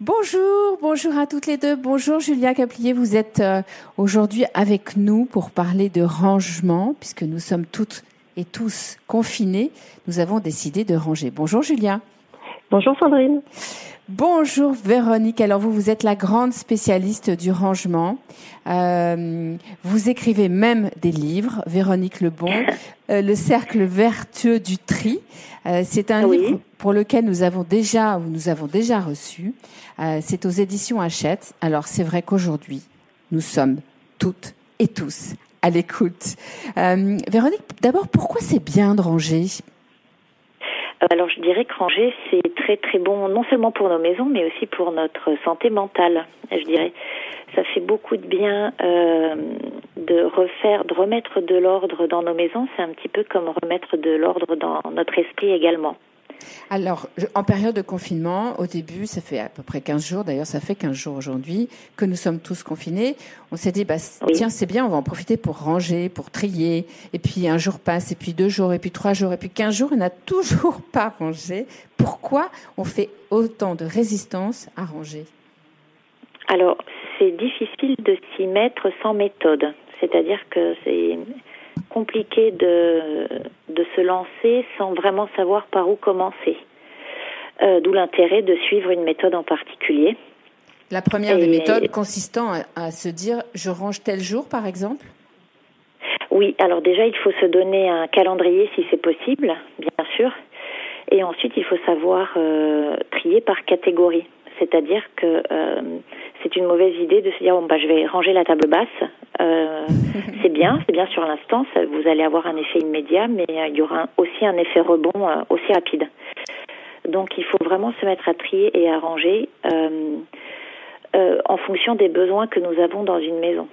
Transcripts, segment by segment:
Bonjour, bonjour à toutes les deux. Bonjour Julia Caplier, vous êtes euh, aujourd'hui avec nous pour parler de rangement, puisque nous sommes toutes et tous confinés. Nous avons décidé de ranger. Bonjour Julia. Bonjour Sandrine. Bonjour Véronique. Alors vous, vous êtes la grande spécialiste du rangement. Euh, vous écrivez même des livres, Véronique Lebon, euh, Le cercle vertueux du tri. Euh, c'est un livre pour lequel nous avons déjà, ou nous avons déjà reçu. Euh, c'est aux éditions Hachette. Alors c'est vrai qu'aujourd'hui, nous sommes toutes et tous à l'écoute. Euh, Véronique, d'abord, pourquoi c'est bien de ranger? Alors je dirais que ranger c'est très très bon non seulement pour nos maisons mais aussi pour notre santé mentale. Je dirais ça fait beaucoup de bien euh, de refaire, de remettre de l'ordre dans nos maisons. C'est un petit peu comme remettre de l'ordre dans notre esprit également. Alors, en période de confinement, au début, ça fait à peu près 15 jours, d'ailleurs ça fait 15 jours aujourd'hui, que nous sommes tous confinés. On s'est dit, bah, tiens, c'est bien, on va en profiter pour ranger, pour trier. Et puis un jour passe, et puis deux jours, et puis trois jours, et puis 15 jours, on n'a toujours pas rangé. Pourquoi on fait autant de résistance à ranger? Alors, c'est difficile de s'y mettre sans méthode. C'est-à-dire que c'est compliqué de, de se lancer sans vraiment savoir par où commencer. Euh, D'où l'intérêt de suivre une méthode en particulier. La première des méthodes consistant à, à, se dire je range tel jour par exemple? Oui, alors déjà il faut se donner un calendrier si c'est possible, bien sûr. Et ensuite il faut savoir euh, trier par catégorie. C'est-à-dire que euh, c'est une mauvaise idée de se dire bon bah je vais ranger la table basse. Euh, c'est bien, c'est bien sur l'instant, vous allez avoir un effet immédiat, mais euh, il y aura aussi un effet rebond aussi rapide. Donc il faut vraiment se mettre à trier et à ranger en fonction des besoins que nous avons dans une maison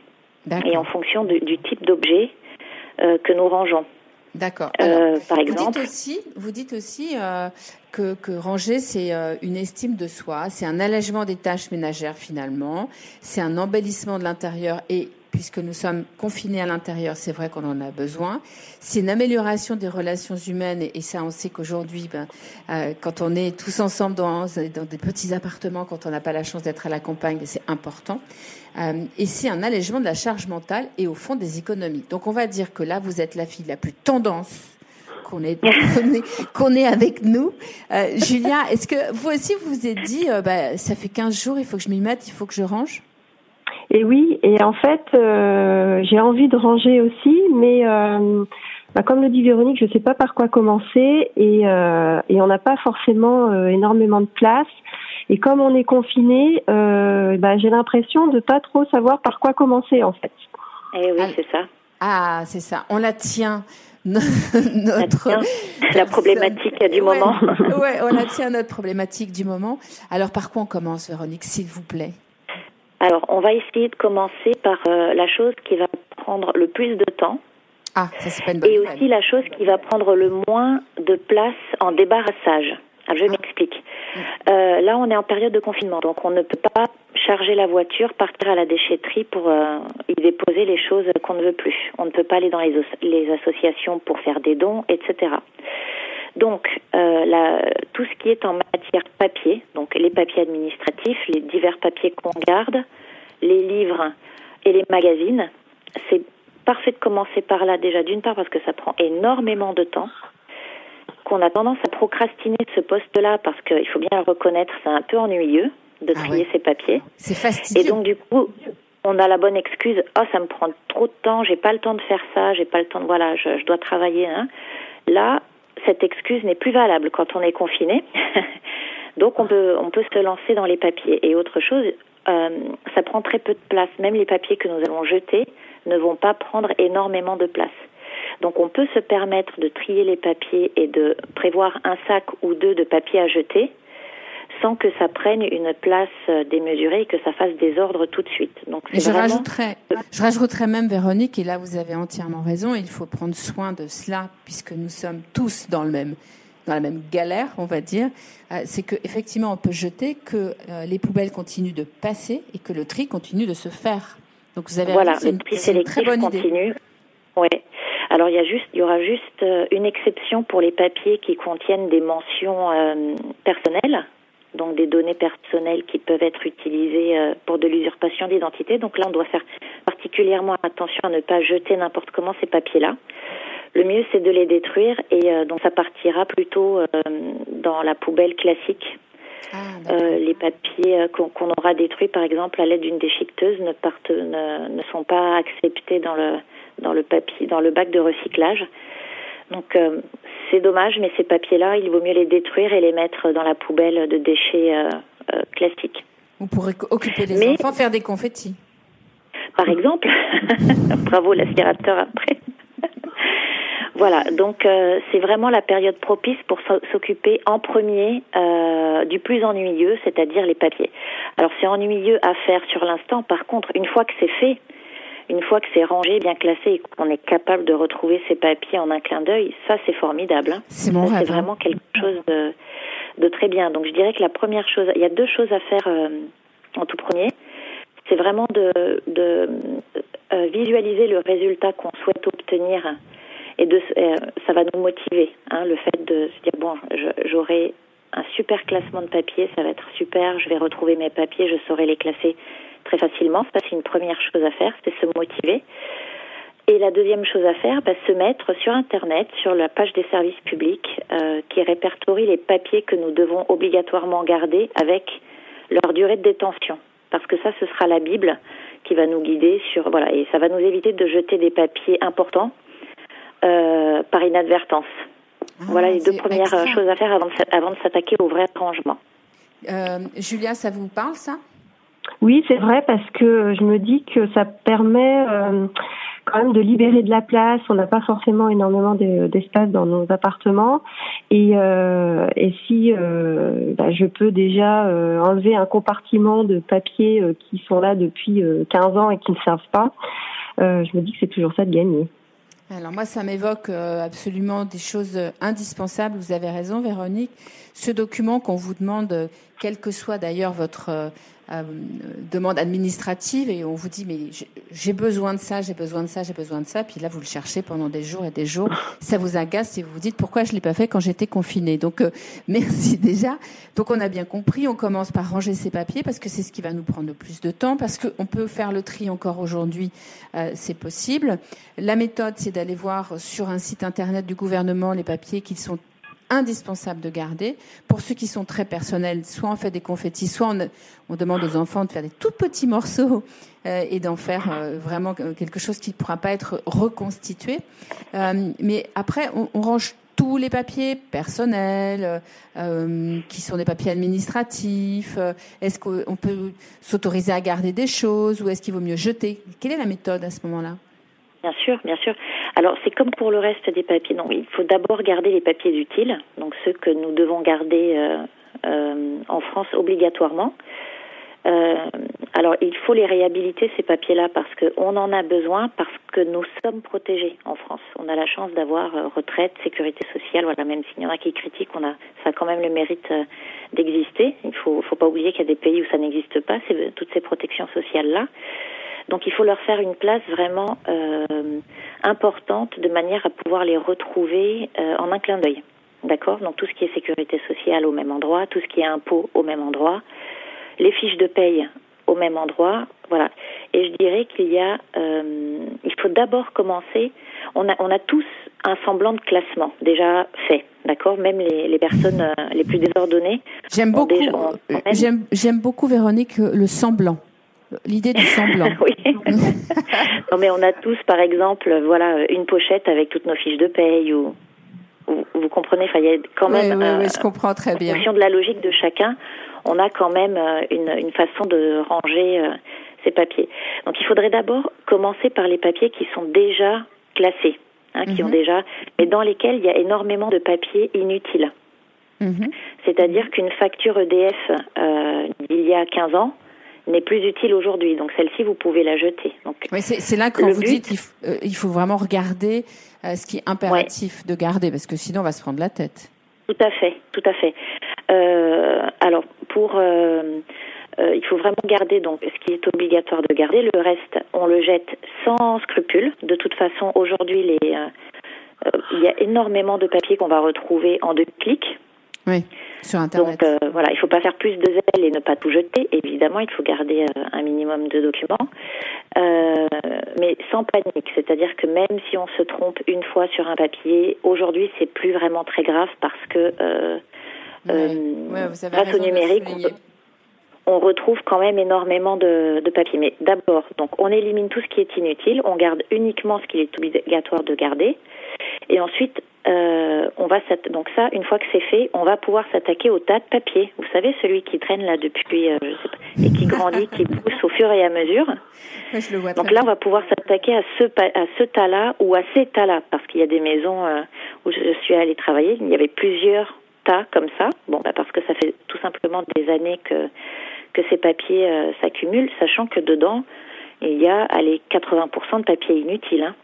et en fonction de, du type d'objet que nous rangeons. D'accord. Euh, par exemple, vous dites aussi, vous dites aussi euh, que, que, ranger c'est euh, une estime de soi, c'est un allègement des tâches ménagères finalement, c'est un embellissement de l'intérieur et puisque nous sommes confinés à l'intérieur, c'est vrai qu'on en a besoin. C'est une amélioration des relations humaines et, ça, on sait qu'aujourd'hui, ben, euh, quand on est tous ensemble dans, dans des petits appartements, quand on n'a pas la chance d'être à la campagne, c'est important. Euh, et c'est un allègement de la charge mentale et au fond des économies. Donc on va dire que là, vous êtes la fille la plus tendance qu'on est, qu'on est, avec nous. Euh, Julia, est-ce que vous aussi vous vous êtes dit, euh, bah, ça fait 15 jours, il faut que je m'y mette, il faut que je range? Et oui, et en fait, euh, j'ai envie de ranger aussi, mais euh, bah, comme le dit Véronique, je ne sais pas par quoi commencer et, euh, et on n'a pas forcément énormément de place. Et comme on est confiné, bah, j'ai l'impression de pas trop savoir par quoi commencer en fait. Et oui, c'est ça. Ah, c'est ça. On la tient notre la problématique du ouais, moment. ouais, on la tient notre problématique du moment. Alors par quoi on commence, Véronique, s'il vous plaît? Alors on va essayer de commencer par euh, la chose qui va prendre le plus de temps. Ah, ça c'est pas une bonne Et aussi la chose qui va prendre le moins de place en débarrassage. Alors, je m'explique. Euh, là, on est en période de confinement, donc on ne peut pas charger la voiture, partir à la déchetterie pour euh, y déposer les choses qu'on ne veut plus. On ne peut pas aller dans les, les associations pour faire des dons, etc. Donc, euh, la, tout ce qui est en matière papier, donc les papiers administratifs, les divers papiers qu'on garde, les livres et les magazines, c'est parfait de commencer par là déjà, d'une part parce que ça prend énormément de temps qu'on a tendance à procrastiner ce poste-là parce qu'il faut bien le reconnaître, c'est un peu ennuyeux de trier ah ouais. ses papiers. C'est fastidieux. Et donc du coup, on a la bonne excuse. Oh, ça me prend trop de temps. J'ai pas le temps de faire ça. J'ai pas le temps de voilà. Je, je dois travailler. Hein. Là, cette excuse n'est plus valable quand on est confiné. donc on peut on peut se lancer dans les papiers. Et autre chose, euh, ça prend très peu de place. Même les papiers que nous allons jeter ne vont pas prendre énormément de place. Donc on peut se permettre de trier les papiers et de prévoir un sac ou deux de papier à jeter sans que ça prenne une place démesurée et que ça fasse désordre tout de suite. Donc et je rajouterais, je rajouterais même Véronique, et là vous avez entièrement raison, il faut prendre soin de cela puisque nous sommes tous dans le même dans la même galère, on va dire, euh, c'est que effectivement on peut jeter, que euh, les poubelles continuent de passer et que le tri continue de se faire. Donc vous avez voilà, c'est une, une, très bonne continue. idée. Ouais. Alors il y a juste, il y aura juste une exception pour les papiers qui contiennent des mentions euh, personnelles. Donc des données personnelles qui peuvent être utilisées pour de l'usurpation d'identité. Donc là, on doit faire particulièrement attention à ne pas jeter n'importe comment ces papiers-là. Le mieux, c'est de les détruire et donc ça partira plutôt dans la poubelle classique ah, euh, les papiers euh, qu'on aura détruits, par exemple, à l'aide d'une déchiqueteuse, ne, partent, ne, ne, sont pas acceptés dans le, dans le papier, dans le bac de recyclage. Donc euh, c'est dommage, mais ces papiers-là, il vaut mieux les détruire et les mettre dans la poubelle de déchets classiques. Vous pourrez occuper les enfants, faire des confettis. Par exemple, bravo l'aspirateur après. Voilà, donc euh, c'est vraiment la période propice pour s'occuper en premier euh, du plus ennuyeux, c'est-à-dire les papiers. Alors c'est ennuyeux à faire sur l'instant, par contre, une fois que c'est fait, une fois que c'est rangé, bien classé et qu'on est capable de retrouver ces papiers en un clin d'œil, ça c'est formidable. Hein. C'est mon C'est hein. vraiment quelque chose de, de, très bien. Donc je dirais que la première chose, il y a deux choses à faire euh, en tout premier. C'est vraiment de, de euh, visualiser le résultat qu'on souhaite obtenir et de, euh, ça va nous motiver. Hein, le fait de se dire bon, j'aurai un super classement de papiers, ça va être super, je vais retrouver mes papiers, je saurai les classer très facilement. Ça, c'est une première chose à faire, c'est se motiver. Et la deuxième chose à faire, bah, se mettre sur Internet, sur la page des services publics, euh, qui répertorie les papiers que nous devons obligatoirement garder avec leur durée de détention. Parce que ça, ce sera la Bible qui va nous guider sur voilà, et ça va nous éviter de jeter des papiers importants euh, par inadvertance. Ah, voilà les deux premières choses à faire avant de, avant de s'attaquer au vrai rangement. Euh, Julia, ça vous parle ça? Oui, c'est vrai parce que je me dis que ça permet euh, quand même de libérer de la place. On n'a pas forcément énormément d'espace dans nos appartements. Et, euh, et si euh, bah, je peux déjà euh, enlever un compartiment de papier qui sont là depuis 15 ans et qui ne servent pas, je me dis que c'est toujours ça de gagner. Alors moi, ça m'évoque euh, absolument des choses indispensables. Vous avez raison, Véronique. Ce document qu'on vous demande, euh, quel que soit d'ailleurs votre euh, euh, demande administrative et on vous dit mais j'ai besoin de ça, j'ai besoin de ça, j'ai besoin de ça, puis là vous le cherchez pendant des jours et des jours, ça vous agace et vous vous dites pourquoi je l'ai pas fait quand j'étais confiné. Donc euh, merci déjà. Donc on a bien compris, on commence par ranger ses papiers parce que c'est ce qui va nous prendre le plus de temps, parce qu'on peut faire le tri encore aujourd'hui, euh, c'est possible. La méthode c'est d'aller voir sur un site internet du gouvernement les papiers qui sont indispensable de garder. Pour ceux qui sont très personnels, soit on fait des confettis, soit on, demande aux enfants de faire des tout petits morceaux euh, et d'en faire euh, vraiment quelque chose qui ne pourra pas être reconstitué. Euh, mais après, on, range tous les papiers personnels, qui sont des papiers administratifs. Est-ce qu'on peut s'autoriser à garder des choses ou est-ce qu'il vaut mieux jeter? Quelle est la méthode à ce moment-là? Bien sûr, bien sûr. Alors c'est comme pour le reste des papiers. Donc il faut d'abord garder les papiers utiles, donc ceux que nous devons garder euh, euh, en France obligatoirement. Euh, alors il faut les réhabiliter ces papiers-là parce qu'on en a besoin, parce que nous sommes protégés en France. On a la chance d'avoir retraite, sécurité sociale. Voilà, même s'il y en a qui critiquent, on a ça a quand même le mérite d'exister. Il faut, faut pas oublier qu'il y a des pays où ça n'existe pas, toutes ces protections sociales là. Donc il faut leur faire une place vraiment euh, importante de manière à pouvoir les retrouver euh, en un clin d'œil. D'accord? Donc tout ce qui est sécurité sociale au même endroit, tout ce qui est impôt au même endroit, les fiches de paye au même endroit, voilà. Et je dirais qu'il y a, euh, il faut d'abord commencer. On a, on a tous un semblant de classement déjà fait, d'accord? Même les, les personnes euh, les plus désordonnées. J'aime beaucoup. J'aime beaucoup Véronique le semblant. L'idée du semblant. oui. non, mais on a tous, par exemple, voilà, une pochette avec toutes nos fiches de paye ou, vous comprenez. Il y a quand même. Oui, oui, je comprends très bien. En fonction de la logique de chacun, on a quand même euh, une, une façon de ranger euh, ces papiers. Donc, il faudrait d'abord commencer par les papiers qui sont déjà classés, hein, qui ont mhm. déjà, mais dans lesquels il y a énormément de papiers inutiles. Mhm. C'est-à-dire qu'une facture EDF euh, d'il y a 15 ans n'est plus utile aujourd'hui. Donc celle-ci, vous pouvez la jeter. Donc, oui, c'est là quand vous dites qu'il euh, il faut vraiment regarder euh, ce qui est impératif de garder, parce que sinon on va se prendre la tête. Tout à fait, tout à fait. Euh, alors pour, il faut vraiment garder donc ce qui est obligatoire de garder. Le reste, on le jette sans scrupule. De toute façon, aujourd'hui, les il y a énormément de papiers qu'on va retrouver en deux clics. Oui. Sur Internet. Donc voilà, il ne faut pas faire plus de zèle et ne pas tout jeter. Évidemment, il faut garder un minimum de documents, mais sans panique. C'est-à-dire que même si on se trompe une fois sur un papier, aujourd'hui, c'est plus vraiment très grave parce que grâce au numérique, on retrouve quand même énormément de, de papier. Mais d'abord, donc on élimine tout ce qui est inutile, on garde uniquement ce qu'il est obligatoire de garder, et ensuite euh, on va donc ça, une fois que c'est fait, on va pouvoir s'attaquer au tas de papier. Vous savez, celui qui traîne là depuis, euh, je sais pas, et qui grandit, qui pousse au fur et à mesure. je le vois donc là, on va pouvoir s'attaquer à ce à ce tas-là ou à ces tas-là, parce qu'il y a des maisons euh, où je suis allée travailler, il y avait plusieurs tas comme ça. Bon, bah parce que ça fait tout simplement des années que que ces papiers s'accumulent, sachant que dedans, il y a allez, 80% de papiers inutiles, hein.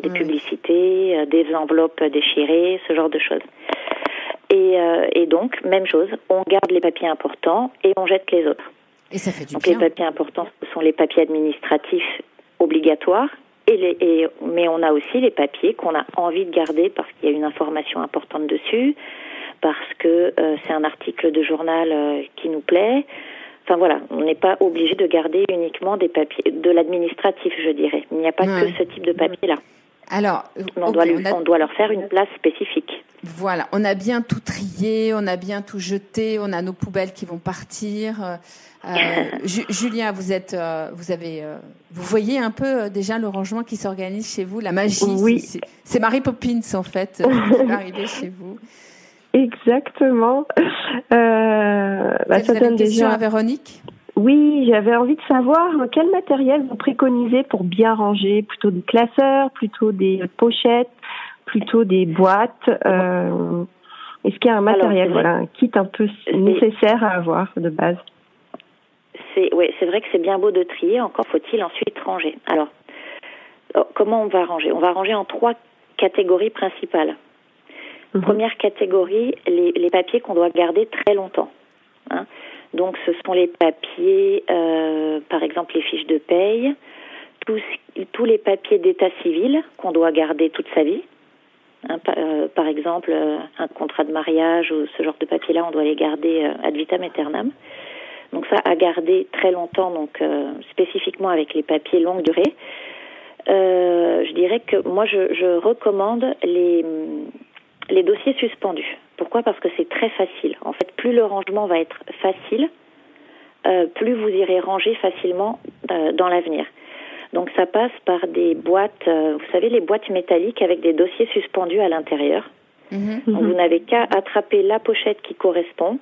Des publicités, euh, des enveloppes déchirées, ce genre de choses. Et, euh, et, donc, même chose, on garde les papiers importants et on jette les autres. Et ça fait du donc bien. les papiers importants, ce sont les papiers administratifs obligatoires, et les, et, mais on a aussi les papiers qu'on a envie de garder parce qu'il y a une information importante dessus, parce que c'est un article de journal qui nous plaît, Enfin voilà, on n'est pas obligé de garder uniquement des papiers, de l'administratif, je dirais. Il n'y a pas que ce type de papier-là. Alors, on, doit on, doit leur faire une place spécifique. Voilà, on a bien tout trié, on a bien tout jeté, on a nos poubelles qui vont partir. Euh, Julien, vous êtes, euh, vous avez, euh, vous voyez un peu déjà le rangement qui s'organise chez vous, la magie. Oui. C'est Marie Poppins en fait qui va arriver chez vous. Exactement. Euh, bah, ça donne une question à Véronique? Oui, j'avais envie de savoir quel matériel vous préconisez pour bien ranger? Plutôt des classeurs, plutôt des pochettes, plutôt des boîtes euh, Est-ce qu'il y a un matériel, voilà, un kit un peu nécessaire à avoir de base? C'est oui, c'est vrai que c'est bien beau de trier. Encore faut-il ensuite ranger. Alors, oh, comment on va ranger? On va ranger en trois catégories principales. Mhm. Première catégorie, les, les papiers qu'on doit garder très longtemps. Hein. Donc ce sont les papiers, euh, par exemple les fiches de paye, tous, tous les papiers d'état civil qu'on doit garder toute sa vie. Hein, euh, par exemple, euh, un contrat de mariage ou ce genre de papiers-là, on doit les garder euh, ad vitam aeternam. Donc ça, à garder très longtemps, donc spécifiquement avec les papiers longue durée. je dirais que moi, je, je recommande les les dossiers suspendus. Pourquoi Parce que c'est très facile. En fait, plus le rangement va être facile, euh, plus vous irez ranger facilement euh, dans l'avenir. Donc ça passe par des boîtes, euh, vous savez, les boîtes métalliques avec des dossiers suspendus à l'intérieur. Mhm. Vous n'avez qu'à attraper la pochette qui correspond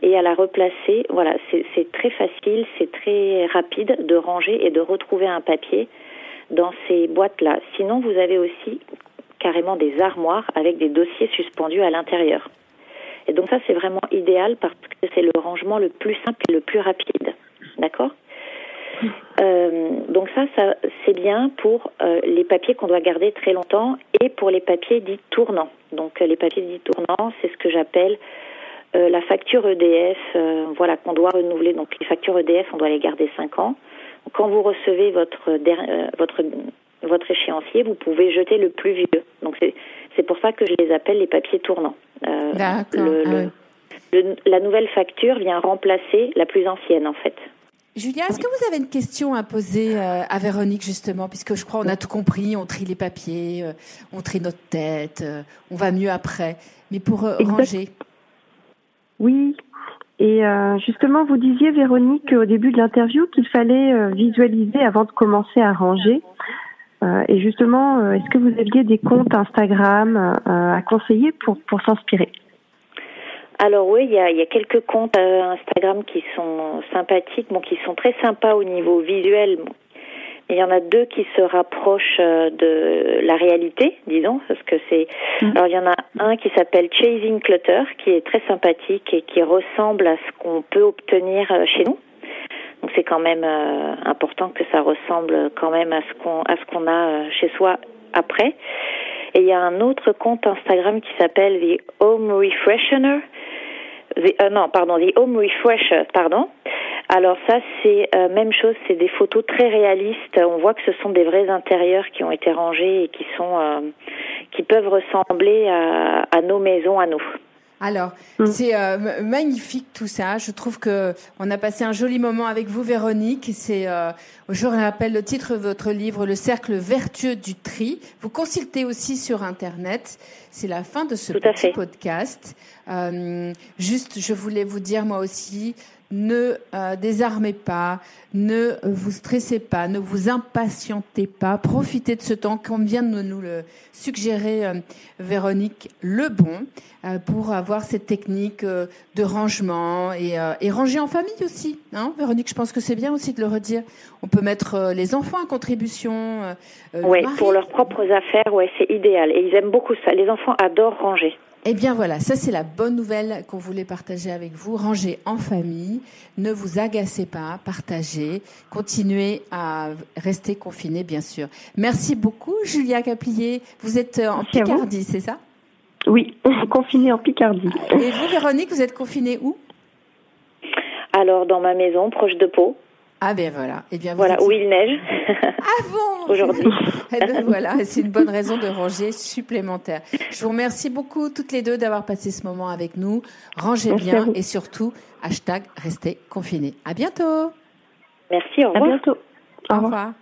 et à la replacer. Voilà, c'est très facile, c'est très rapide de ranger et de retrouver un papier dans ces boîtes-là. Sinon, vous avez aussi carrément des armoires avec des dossiers suspendus à l'intérieur. Et donc ça, c'est vraiment idéal parce que c'est le rangement le plus simple et le plus rapide. D'accord? Euh, donc ça, ça c'est bien pour euh, les papiers qu'on doit garder très longtemps et pour les papiers dits tournants. Donc euh, les papiers dits tournants, c'est ce que j'appelle la facture EDF, voilà qu'on doit renouveler. Donc les factures EDF, on doit les garder 5 ans. Quand vous recevez votre votre votre échéancier, vous pouvez jeter le plus vieux. Donc c'est pour ça que je les appelle les papiers tournants. Euh, D'accord. Ah la nouvelle facture vient remplacer la plus ancienne en fait. Julia, est-ce que vous avez une question à poser euh, à Véronique justement, puisque je crois on a tout compris, on trie les papiers, euh, on trie notre tête, on va mieux après. Mais pour ranger. Oui. Et justement, vous disiez Véronique au début de l'interview qu'il fallait visualiser avant de commencer à ranger. Euh, et justement, euh, est-ce que vous aviez des comptes Instagram euh, à conseiller pour, pour s'inspirer? Alors oui, il y a, y a, quelques comptes Instagram qui sont sympathiques, bon, qui sont très sympas au niveau visuel. Il y en a deux qui se rapprochent de la réalité, disons, parce que c'est. Mm. Alors il y en a un qui s'appelle Chasing Clutter, qui est très sympathique et qui ressemble à ce qu'on peut obtenir chez nous. Donc c'est quand même euh, important que ça ressemble quand même à ce qu'on à ce qu'on a euh, chez soi après. Et il y a un autre compte Instagram qui s'appelle The Home Refreshener. Euh, non, pardon, The Home Refresher, pardon. Alors ça, c'est même chose, c'est des photos très réalistes. On voit que ce sont des vrais intérieurs qui ont été rangés et qui sont, qui peuvent ressembler à, à nos maisons à nous. Alors, mm. c'est euh, magnifique tout ça. Je trouve que on a passé un joli moment avec vous, Véronique. C'est, euh, je rappelle le titre de votre livre, Le cercle vertueux du tri. Vous consultez aussi sur Internet. C'est la fin de ce petit podcast. Euh, juste, je voulais vous dire moi aussi, ne euh, désarmez pas, ne vous stressez pas, ne vous impatientez pas, profitez de ce temps comme vient de nous le suggérer euh, Véronique Lebon euh, pour avoir cette technique de rangement et, ranger en famille aussi. Hein Véronique, je pense que c'est bien aussi de le redire. On peut mettre les enfants à contribution. oui, pour leurs propres affaires, ouais, c'est idéal. Et ils aiment beaucoup ça. Les enfants adorent ranger. Eh bien voilà, ça c'est la bonne nouvelle qu'on voulait partager avec vous. Rangez en famille, ne vous agacez pas, partagez, continuez à rester confinés bien sûr. Merci beaucoup Julia Caplier. Vous êtes euh, en Picardie, c'est ça? Oui, confinée en Picardie. Et vous Véronique, vous êtes confinée où? Alors dans ma maison, proche de Pau. Ah ben voilà. Eh bien, voilà, où il neige. Ah bon Aujourd'hui. eh ben voilà, c'est une bonne raison de ranger supplémentaire. Je vous remercie beaucoup toutes les deux d'avoir passé ce moment avec nous. Rangez bien et surtout, hashtag restez confinés. À bientôt. Merci, au revoir. À bientôt. Au revoir.